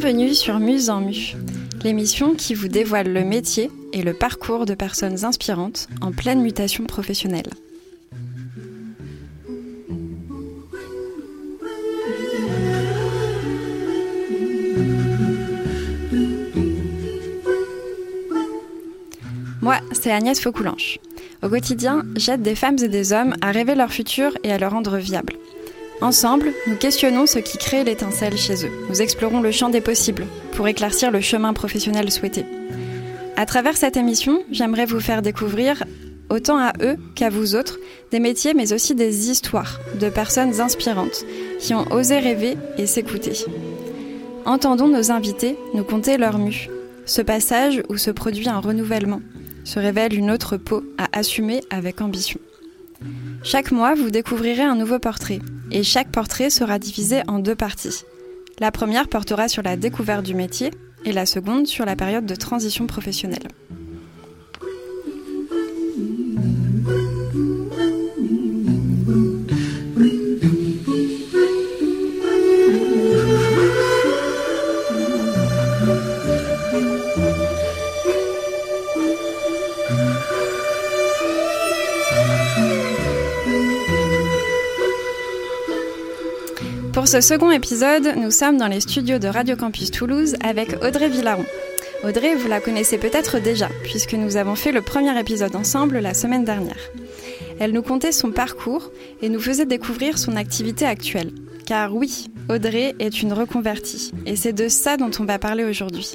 Bienvenue sur Muse en Mu, l'émission qui vous dévoile le métier et le parcours de personnes inspirantes en pleine mutation professionnelle. Moi, c'est Agnès Faucoulanche. Au quotidien, j'aide des femmes et des hommes à rêver leur futur et à le rendre viable. Ensemble, nous questionnons ce qui crée l'étincelle chez eux. Nous explorons le champ des possibles pour éclaircir le chemin professionnel souhaité. À travers cette émission, j'aimerais vous faire découvrir, autant à eux qu'à vous autres, des métiers mais aussi des histoires de personnes inspirantes qui ont osé rêver et s'écouter. Entendons nos invités nous conter leur mue, ce passage où se produit un renouvellement, se révèle une autre peau à assumer avec ambition. Chaque mois, vous découvrirez un nouveau portrait, et chaque portrait sera divisé en deux parties. La première portera sur la découverte du métier, et la seconde sur la période de transition professionnelle. Ce second épisode, nous sommes dans les studios de Radio Campus Toulouse avec Audrey Villaron. Audrey, vous la connaissez peut-être déjà, puisque nous avons fait le premier épisode ensemble la semaine dernière. Elle nous contait son parcours et nous faisait découvrir son activité actuelle. Car oui, Audrey est une reconvertie, et c'est de ça dont on va parler aujourd'hui.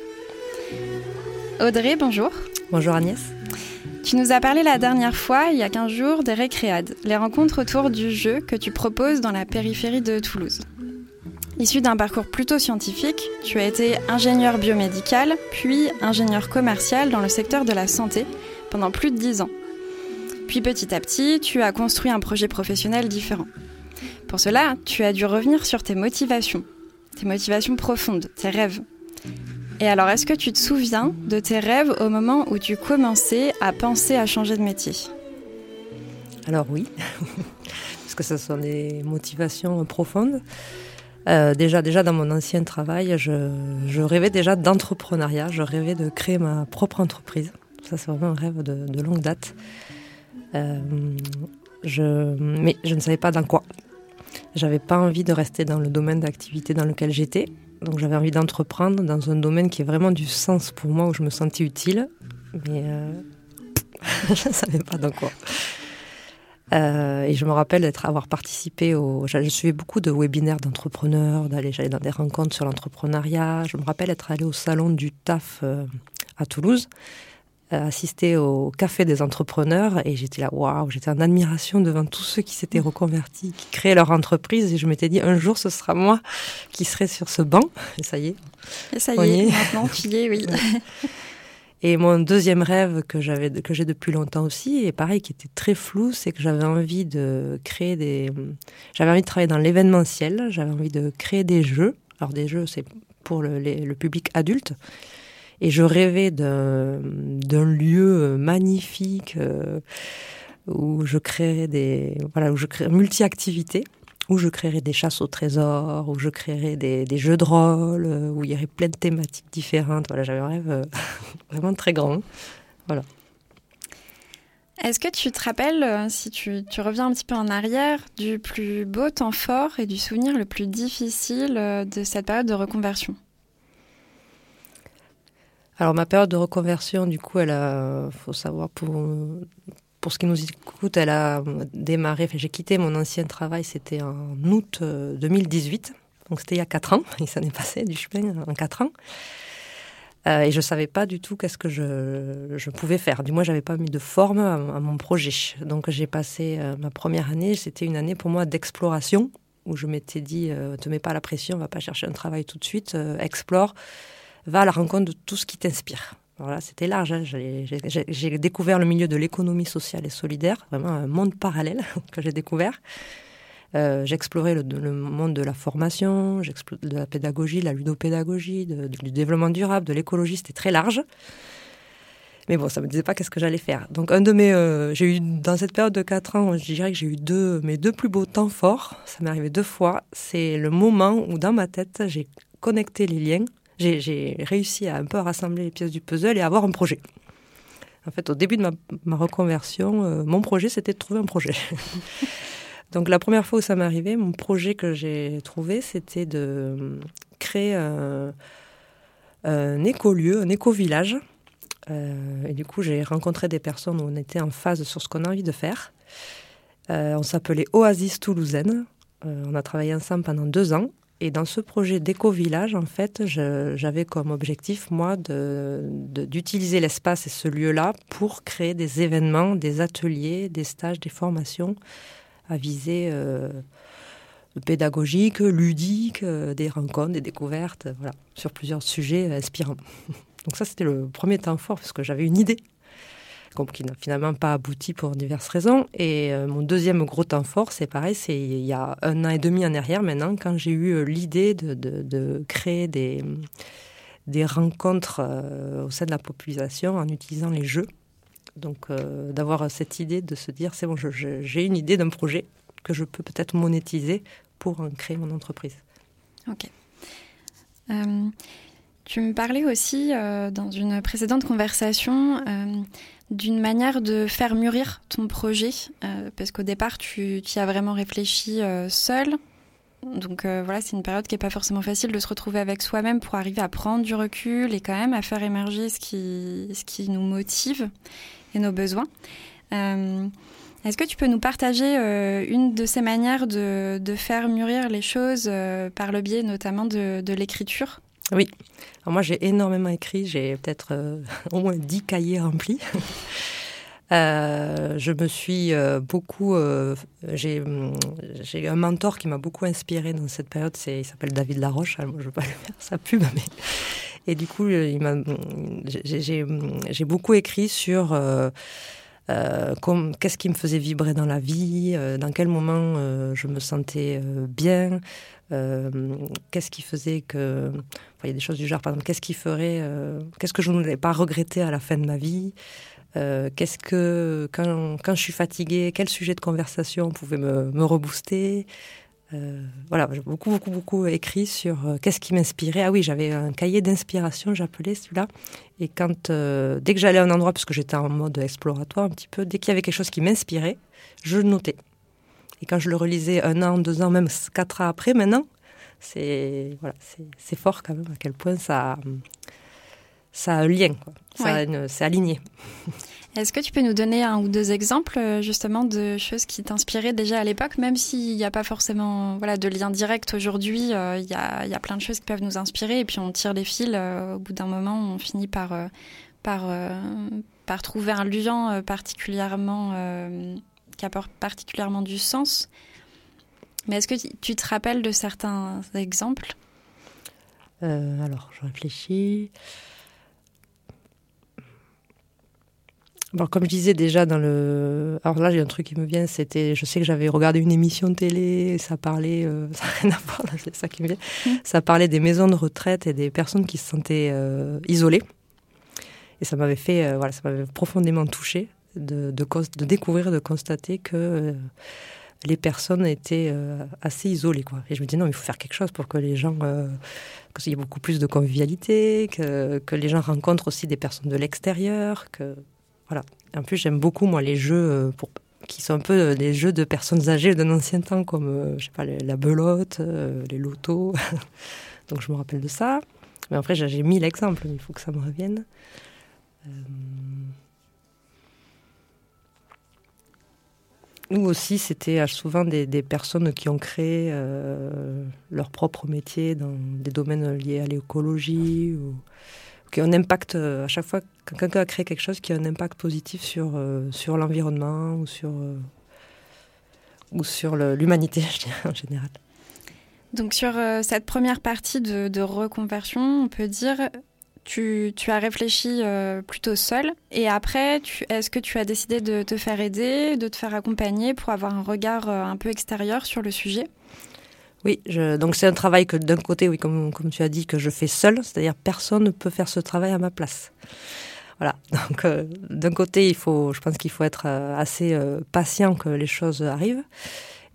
Audrey, bonjour. Bonjour Agnès. Tu nous as parlé la dernière fois, il y a 15 jours, des récréades, les rencontres autour du jeu que tu proposes dans la périphérie de Toulouse. Issu d'un parcours plutôt scientifique, tu as été ingénieur biomédical, puis ingénieur commercial dans le secteur de la santé pendant plus de 10 ans. Puis petit à petit, tu as construit un projet professionnel différent. Pour cela, tu as dû revenir sur tes motivations, tes motivations profondes, tes rêves, et alors, est-ce que tu te souviens de tes rêves au moment où tu commençais à penser à changer de métier? Alors oui, parce que ce sont des motivations profondes. Euh, déjà, déjà dans mon ancien travail, je, rêvais déjà d'entrepreneuriat, je rêvais de créer ma propre entreprise. Ça, c'est vraiment un rêve de, longue date. Euh, mais je ne savais pas dans quoi. J'avais pas envie de rester dans le domaine d'activité dans lequel j'étais. Donc j'avais envie d'entreprendre dans un domaine qui est vraiment du sens pour moi, où je me sentais utile. Mais euh, je ne savais pas dans quoi. Euh, et je me rappelle d'être avoir participé au. Je suivais beaucoup de webinaires d'entrepreneurs, d'aller j'allais dans des rencontres sur l'entrepreneuriat. Je me rappelle être allé au salon du TAF euh, à Toulouse euh, assister au café des entrepreneurs et j'étais là, waouh, j'étais en admiration devant tous ceux qui s'étaient reconvertis, qui créaient leur entreprise et je m'étais dit un jour ce sera moi qui serai sur ce banc. Et ça y est. Et ça y est, maintenant tu y es, oui. Et mon deuxième rêve que j'avais, que j'ai depuis longtemps aussi, et pareil, qui était très flou, c'est que j'avais envie de créer des, j'avais envie de travailler dans l'événementiel, j'avais envie de créer des jeux. Alors des jeux, c'est pour le, public adulte, et je rêvais d'un lieu magnifique euh, où je créerais des voilà où je créerais multi-activités où je créerais des chasses au trésor, où je créerais des, des, jeux de rôle, où il y aurait plein de thématiques différentes. Voilà, j'avais un rêve euh, vraiment très grand. Voilà. Est-ce que tu te rappelles, euh, si tu, tu, reviens un petit peu en arrière, du plus beau temps fort et du souvenir le plus difficile de cette période de reconversion? Alors ma période de reconversion, du coup, elle a, faut savoir pour pour ce qui nous écoute, elle a démarré. J'ai quitté mon ancien travail, c'était en août 2018, euh, donc c'était il y a quatre ans. Et ça n'est passé du chemin en quatre ans. Euh, et je savais pas du tout qu'est-ce que je, je, pouvais faire. Du moins, j'avais pas mis de forme à, mon projet. Donc, j'ai passé euh, ma première année. C'était une année pour moi d'exploration où je m'étais dit, ne te mets pas la pression, on va pas chercher un travail tout de suite, explore va à la rencontre de tout ce qui t'inspire. Voilà, c'était large. Hein. J'ai découvert le milieu de l'économie sociale et solidaire, vraiment un monde parallèle que j'ai découvert. Euh, j'explorais le, monde de la formation, de la pédagogie, de la ludopédagogie, du développement durable, de l'écologie. C'était très large. Mais bon, ça me disait pas qu'est-ce que j'allais faire. Donc, un de mes, euh, eu dans cette période de quatre ans, je dirais que j'ai eu mes deux plus beaux temps forts. Ça m'est arrivé deux fois. C'est le moment où dans ma tête, j'ai connecté les liens j'ai réussi à un peu rassembler les pièces du puzzle et avoir un projet. En fait, au début de ma, reconversion, euh, mon projet, c'était de trouver un projet. Donc la première fois où ça m'est arrivé, mon projet que j'ai trouvé, c'était de créer un, un écolieu, un éco-village. Euh, et du coup, j'ai rencontré des personnes où on était en phase sur ce qu'on a envie de faire. Euh, on s'appelait Oasis Toulousaine. on a travaillé ensemble pendant deux ans. Et dans ce projet d'éco-village, en fait, j'avais comme objectif, moi, d'utiliser l'espace et ce lieu-là pour créer des événements, des ateliers, des stages, des formations à visée euh, pédagogique, ludique, euh, des rencontres, des découvertes, voilà, sur plusieurs sujets inspirants. Donc ça, c'était le premier temps fort, parce que j'avais une idée qui n'a finalement pas abouti pour diverses raisons. Et euh, mon deuxième gros temps fort, c'est pareil, c'est il y a un an et demi en arrière maintenant, quand j'ai eu euh, l'idée de, de, créer des, des rencontres euh, au sein de la population en utilisant les jeux. Donc d'avoir cette idée de se dire, c'est bon, j'ai une idée d'un projet que je peux peut-être monétiser pour créer mon entreprise. Ok. tu me parlais aussi dans une précédente conversation d'une manière de faire mûrir ton projet, euh, parce qu'au départ, tu, y as vraiment réfléchi euh, seul. Donc euh, voilà, c'est une période qui n'est pas forcément facile de se retrouver avec soi-même pour arriver à prendre du recul et quand même à faire émerger ce qui, ce qui nous motive et nos besoins. Est-ce que tu peux nous partager une de ces manières de, faire mûrir les choses par le biais notamment de l'écriture? Oui. Moi, j'ai énormément écrit. J'ai peut-être euh, au moins dix cahiers remplis. Euh, je me suis euh, beaucoup. j'ai eu un mentor qui m'a beaucoup inspiré dans cette période. Il s'appelle David Laroche. Alors, je ne veux pas lui faire sa pub, mais. Et du coup, il m'a, j'ai, j'ai beaucoup écrit sur. qu'est-ce qui me faisait vibrer dans la vie, dans quel moment je me sentais bien, qu'est-ce qui faisait que. il y a des choses du genre, par exemple, qu'est-ce qui ferait. Euh, qu'est-ce que je voulais pas regretter à la fin de ma vie? Euh, Qu'est-ce que. Quand, quand, je suis fatiguée, quel sujet de conversation pouvait me, me rebooster? Voilà, j'ai beaucoup, beaucoup, beaucoup écrit sur qu'est-ce qui m'inspirait. Ah oui, j'avais un cahier d'inspiration, j'appelais celui-là. Et quand, dès que j'allais à un endroit, puisque j'étais en mode exploratoire un petit peu, dès qu'il y avait quelque chose qui m'inspirait, je notais. Et quand je le relisais un an, deux ans, même quatre ans après, maintenant, c'est voilà, c'est fort quand même à quel point ça, ça a un lien, c'est aligné. Est-ce que tu peux nous donner un ou deux exemples euh, justement de choses qui t'inspiraient déjà à l'époque, même s'il n'y a pas forcément voilà, de lien direct aujourd'hui, euh, il y, a, y, a, plein de choses qui peuvent nous inspirer et puis on tire les fils, euh, au bout d'un moment on finit par, par, par trouver un lien particulièrement qui apporte particulièrement du sens. Mais est-ce que tu te rappelles de certains exemples? Euh, Alors, je réfléchis. Bon, comme je disais déjà dans le. Alors là, j'ai un truc qui me vient, c'était. Je sais que j'avais regardé une émission de télé, ça parlait. Euh, ça n'a rien à voir, c'est ça qui me vient. Mmh. Ça parlait des maisons de retraite et des personnes qui se sentaient euh, isolées. Et ça m'avait fait. voilà, ça m'avait profondément touchée de, de, découvrir, de constater que euh, les personnes étaient euh, assez isolées. Quoi. Et je me dis non, il faut faire quelque chose pour que les gens, euh, qu'il y ait beaucoup plus de convivialité, que, que, les gens rencontrent aussi des personnes de l'extérieur. Que, voilà. En plus, j'aime beaucoup, moi, les jeux pour, qui sont un peu des jeux de personnes âgées d'un ancien temps, comme, je sais pas, la belote, les lotos. Donc je me rappelle de ça. Mais après, j'ai mille exemples, il faut que ça me revienne. Nous aussi, c'était euh, souvent des, personnes qui ont créé euh, leur propre métier dans des domaines liés à l'écologie, ou qui ont un impact, euh, à chaque fois quand quelqu'un a créé quelque chose qui a un impact positif sur, sur l'environnement ou sur, ou sur l'humanité, en général. Donc sur cette première partie de reconversion, on peut dire tu, as réfléchi euh, plutôt seul et après, est-ce que tu as décidé de te faire aider, de te faire accompagner pour avoir un regard euh, un peu extérieur sur le sujet? Oui, donc c'est un travail que d'un côté, oui, comme, tu as dit, que je fais seul, c'est-à-dire personne ne peut faire ce travail à ma place. Voilà, donc euh, d'un côté, il faut, je pense qu'il faut être assez patient que les choses arrivent.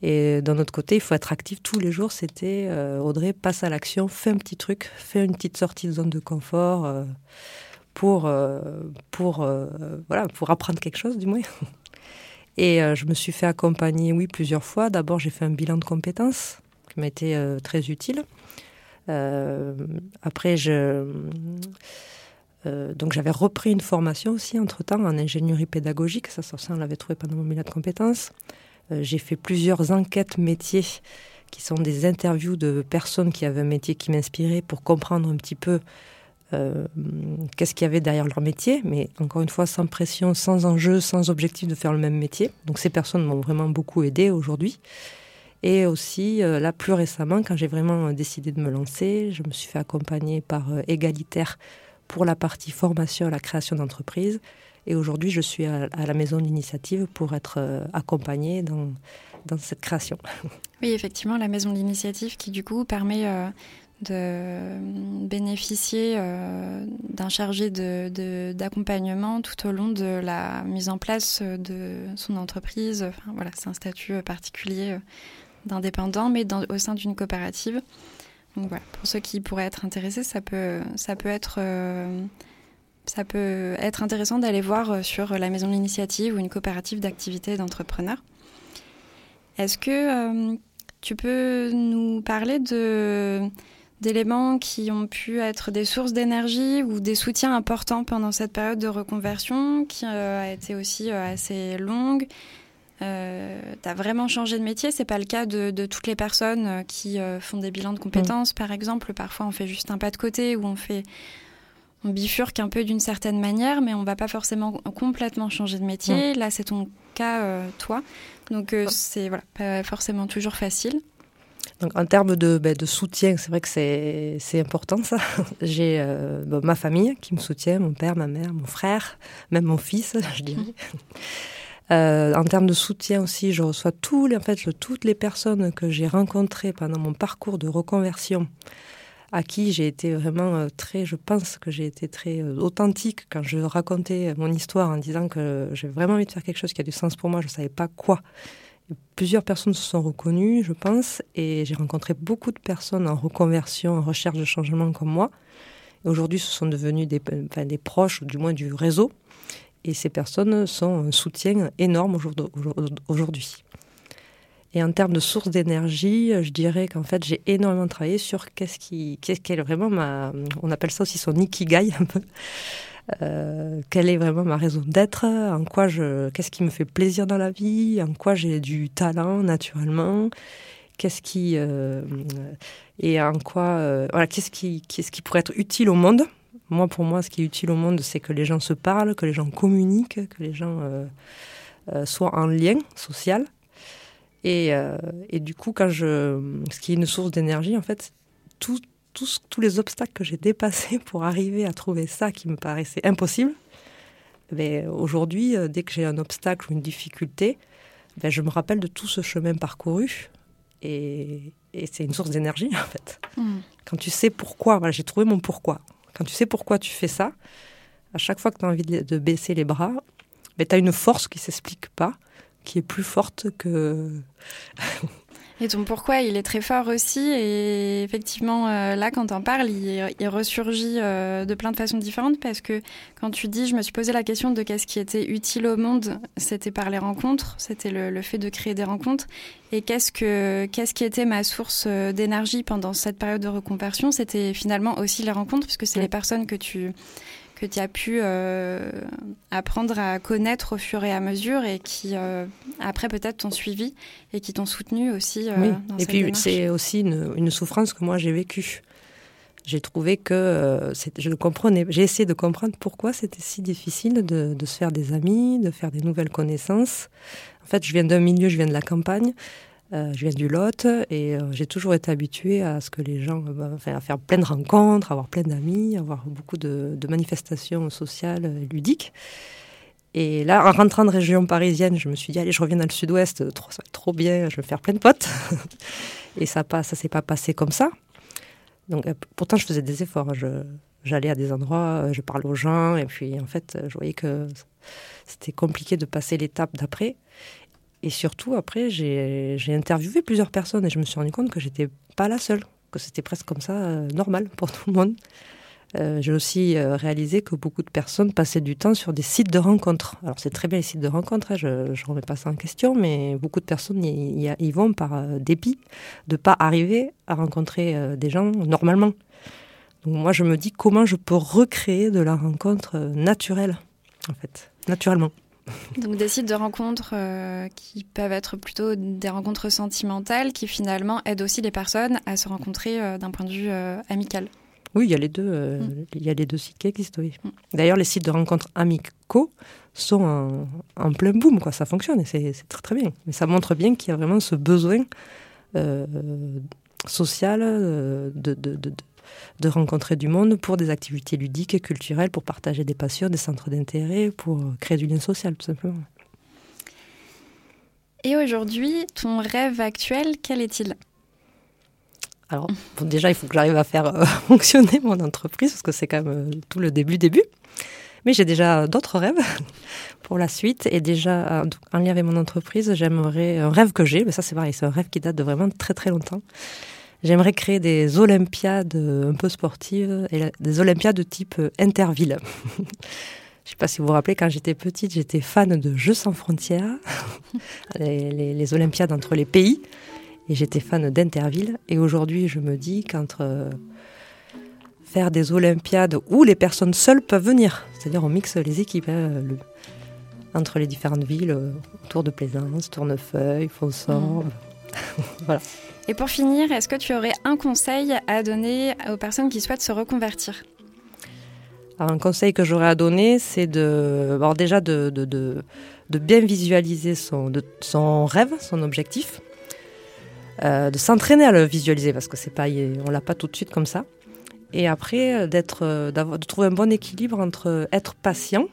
Et d'un autre côté, il faut être actif tous les jours. C'était Audrey, passe à l'action, fais un petit truc, fais une petite sortie de zone de confort pour, pour, voilà, pour apprendre quelque chose, du moins. Et je me suis fait accompagner, oui, plusieurs fois. D'abord, j'ai fait un bilan de compétences qui m'a été très utile. après, euh, donc j'avais repris une formation aussi entre-temps en ingénierie pédagogique, ça, ça, on l'avait trouvé pendant mon milieu de compétences. Euh, j'ai fait plusieurs enquêtes métiers qui sont des interviews de personnes qui avaient un métier qui m'inspirait pour comprendre un petit peu euh, qu'est-ce qu'il y avait derrière leur métier, mais encore une fois sans pression, sans enjeu, sans objectif de faire le même métier. Donc ces personnes m'ont vraiment beaucoup aidé aujourd'hui. Et aussi, là, plus récemment, quand j'ai vraiment décidé de me lancer, je me suis fait accompagner par Égalitaire pour la partie formation à la création d'entreprise. Et aujourd'hui, je suis à, la maison d'initiative pour être euh, accompagnée dans, cette création. Oui, effectivement, la maison d'initiative qui, du coup, permet euh, de bénéficier euh, d'un chargé d'accompagnement tout au long de la mise en place de son entreprise. Voilà, c'est un statut particulier d'indépendant, mais au sein d'une coopérative. Donc voilà, pour ceux qui pourraient être intéressés, ça peut, ça peut être, ça peut être intéressant d'aller voir euh, sur la maison de l'initiative ou une coopérative d'activité d'entrepreneurs. Est-ce que euh, tu peux nous parler de d'éléments qui ont pu être des sources d'énergie ou des soutiens importants pendant cette période de reconversion qui a été aussi assez longue? Euh, tu as vraiment changé de métier? C'est pas le cas de, toutes les personnes euh, qui euh, font des bilans de compétences, par exemple. Parfois, on fait juste un pas de côté ou on fait, on bifurque un peu d'une certaine manière, mais on va pas forcément complètement changer de métier. Là, c'est ton cas, toi. Donc, c'est voilà, pas forcément toujours facile. Donc, en termes de, ben, de soutien, c'est vrai que c'est important ça. J'ai ma famille qui me soutient, mon père, ma mère, mon frère, même mon fils, je dirais. Euh, en termes de soutien aussi, je reçois tous les, en fait, toutes les personnes que j'ai rencontrées pendant mon parcours de reconversion, à qui j'ai été vraiment euh, très, je pense que j'ai été très euh, authentique quand je racontais mon histoire en disant que j'ai vraiment envie de faire quelque chose qui a du sens pour moi, je ne savais pas quoi. Plusieurs personnes se sont reconnues, je pense, et j'ai rencontré beaucoup de personnes en reconversion, en recherche de changement comme moi. Aujourd'hui, ce sont devenus des, des proches, du moins du réseau. Et ces personnes sont un soutien énorme aujourd'hui. Et en termes de source d'énergie, je dirais qu'en fait, j'ai énormément travaillé sur qu'est-ce qui, qu'est-ce qu'elle vraiment ma, on appelle ça aussi son ikigai un peu. Euh, quelle est vraiment ma raison d'être, en quoi je, qu'est-ce qui me fait plaisir dans la vie, en quoi j'ai du talent naturellement, qu'est-ce qui, euh, et en quoi, euh, voilà, qu'est-ce qui, qu'est-ce qui pourrait être utile au monde moi, pour moi, ce qui est utile au monde, c'est que les gens se parlent, que les gens communiquent, que les gens euh, euh, soient en lien social. Et, euh, et, du coup, quand je, ce qui est une source d'énergie, en fait, tous tous les obstacles que j'ai dépassés pour arriver à trouver ça qui me paraissait impossible, ben, aujourd'hui, dès que j'ai un obstacle ou une difficulté, ben, je me rappelle de tout ce chemin parcouru. Et, et c'est une source d'énergie, en fait. Mmh. Quand tu sais pourquoi, voilà, j'ai trouvé mon pourquoi. Quand tu sais pourquoi tu fais ça, à chaque fois que tu as envie de, baisser les bras, mais tu as une force qui s'explique pas, qui est plus forte que... Et ton pourquoi, il est très fort aussi. Et effectivement, euh, là, quand on parle, il, ressurgit euh, de plein de façons différentes parce que quand tu dis, je me suis posé la question de qu'est-ce qui était utile au monde, c'était par les rencontres, c'était le, fait de créer des rencontres. Et qu'est-ce que qu'est-ce qui était ma source euh, d'énergie pendant cette période de reconversion? C'était finalement aussi les rencontres, puisque c'est les personnes que tu que tu as pu euh, apprendre à connaître au fur et à mesure et qui, euh, après, peut-être t'ont suivi et qui t'ont soutenu aussi. Euh, et puis, c'est aussi une, une, souffrance que moi j'ai vécue. J'ai trouvé que je comprenais, j'ai essayé de comprendre pourquoi c'était si difficile de, de se faire des amis, de faire des nouvelles connaissances. En fait, je viens d'un milieu, je viens de la campagne. Euh, je viens du Lot et euh, j'ai toujours été habituée à ce que les gens, euh, enfin, à faire plein de rencontres, avoir plein d'amis, avoir beaucoup de, manifestations sociales ludiques. Et là, en rentrant de région parisienne, je me suis dit, allez, je reviens dans le sud-ouest, trop, ça va être trop bien, je vais faire plein de potes. et ça ne ça s'est pas passé comme ça. Donc, pourtant, je faisais des efforts. j'allais à des endroits, je parlais aux gens, et puis en fait, je voyais que c'était compliqué de passer l'étape d'après. Et surtout, après, j'ai interviewé plusieurs personnes et je me suis rendu compte que j'étais pas la seule, que c'était presque comme ça, euh, normal pour tout le monde. Euh, j'ai aussi euh, réalisé que beaucoup de personnes passaient du temps sur des sites de rencontres. Alors c'est très bien les sites de rencontres, hein, je ne remets pas ça en question, mais beaucoup de personnes y, y vont par dépit de ne pas arriver à rencontrer des gens normalement. Donc moi je me dis comment je peux recréer de la rencontre naturelle, en fait, naturellement. Donc des sites de rencontres euh, qui peuvent être plutôt des rencontres sentimentales qui finalement aident aussi les personnes à se rencontrer euh, d'un point de vue euh, amical. Oui, il y a les deux, mm. il y a les deux sites qui existent. Oui. Mm. D'ailleurs, les sites de rencontres amicaux sont en, plein boom, quoi. Ça fonctionne et c'est très très bien. Mais ça montre bien qu'il y a vraiment ce besoin social de, de, de, de rencontrer du monde pour des activités ludiques et culturelles, pour partager des passions, des centres d'intérêt, pour créer du lien social, tout simplement. Et aujourd'hui, ton rêve actuel, quel est-il? Alors, déjà, il faut que j'arrive à faire euh, fonctionner mon entreprise, parce que c'est quand même euh, tout le début, début. Mais j'ai déjà d'autres rêves pour la suite. Et déjà, en lien avec mon entreprise, j'aimerais, un rêve que j'ai, mais ça c'est pareil, c'est un rêve qui date de vraiment très très longtemps. J'aimerais créer des Olympiades un peu sportives, et des Olympiades de type euh, interville. Je ne sais pas si vous vous rappelez, quand j'étais petite, j'étais fan de Jeux sans frontières, les, Olympiades entre les pays, et j'étais fan d'Interville. Et aujourd'hui, je me dis qu'entre euh, faire des Olympiades où les personnes seules peuvent venir, c'est-à-dire on mixe les équipes, hein, entre les différentes villes, euh, Tour de Plaisance, Tournefeuille, Fonsorbe, mmh. voilà. Et pour finir, est-ce que tu aurais un conseil à donner aux personnes qui souhaitent se reconvertir? Un conseil que j'aurais à donner, c'est de, déjà de, de, bien visualiser son, son rêve, son objectif, euh, de s'entraîner à le visualiser parce que c'est pas, on l'a pas tout de suite comme ça. Et après, d'être, de trouver un bon équilibre entre être patient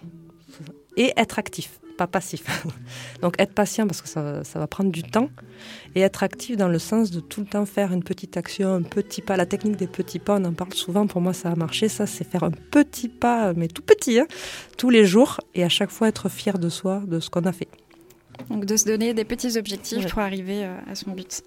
et être actif pas passif. Donc être patient parce que ça, ça, va prendre du temps et être actif dans le sens de tout le temps faire une petite action, un petit pas. La technique des petits pas, on en parle souvent, pour moi ça a marché. Ça, c'est faire un petit pas, mais tout petit, hein, tous les jours et à chaque fois être fier de soi, de ce qu'on a fait. Donc de se donner des petits objectifs pour arriver euh, à son but.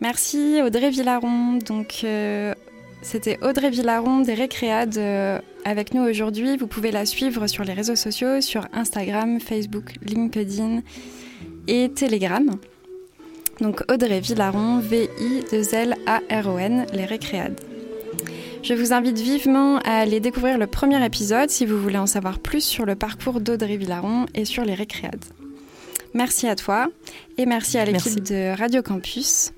Merci Audrey Villaron. Donc euh, c'était Audrey Villaron des Récréades euh, avec nous aujourd'hui. Vous pouvez la suivre sur les réseaux sociaux, sur Instagram, Facebook, LinkedIn et Telegram. Donc Audrey Villaron, V-I-2-L-A-R-O-N, les Récréades. Je vous invite vivement à aller découvrir le premier épisode si vous voulez en savoir plus sur le parcours d'Audrey Villaron et sur les Récréades. Merci à toi et merci à l'équipe de Radio Campus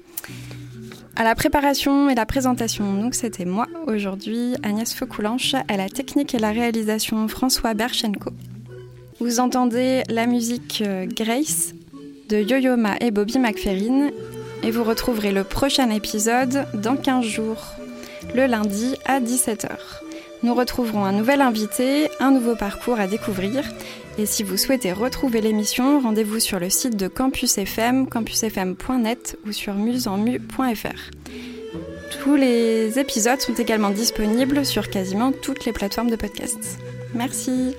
à la préparation et la présentation. Donc c'était moi aujourd'hui, Agnès Faucoulanche, à la technique et la réalisation François Berchenko. Vous entendez la musique euh, Grace de Yo-Yo Ma et Bobby McFerrin et vous retrouverez le prochain épisode dans 15 jours, le lundi à 17h. Nous retrouverons un nouvel invité, un nouveau parcours à découvrir et si vous souhaitez retrouver l'émission, rendez-vous sur le site de Campus FM, campusfm.net ou sur musenmu.fr. Tous les épisodes sont également disponibles sur quasiment toutes les plateformes de podcast. Merci.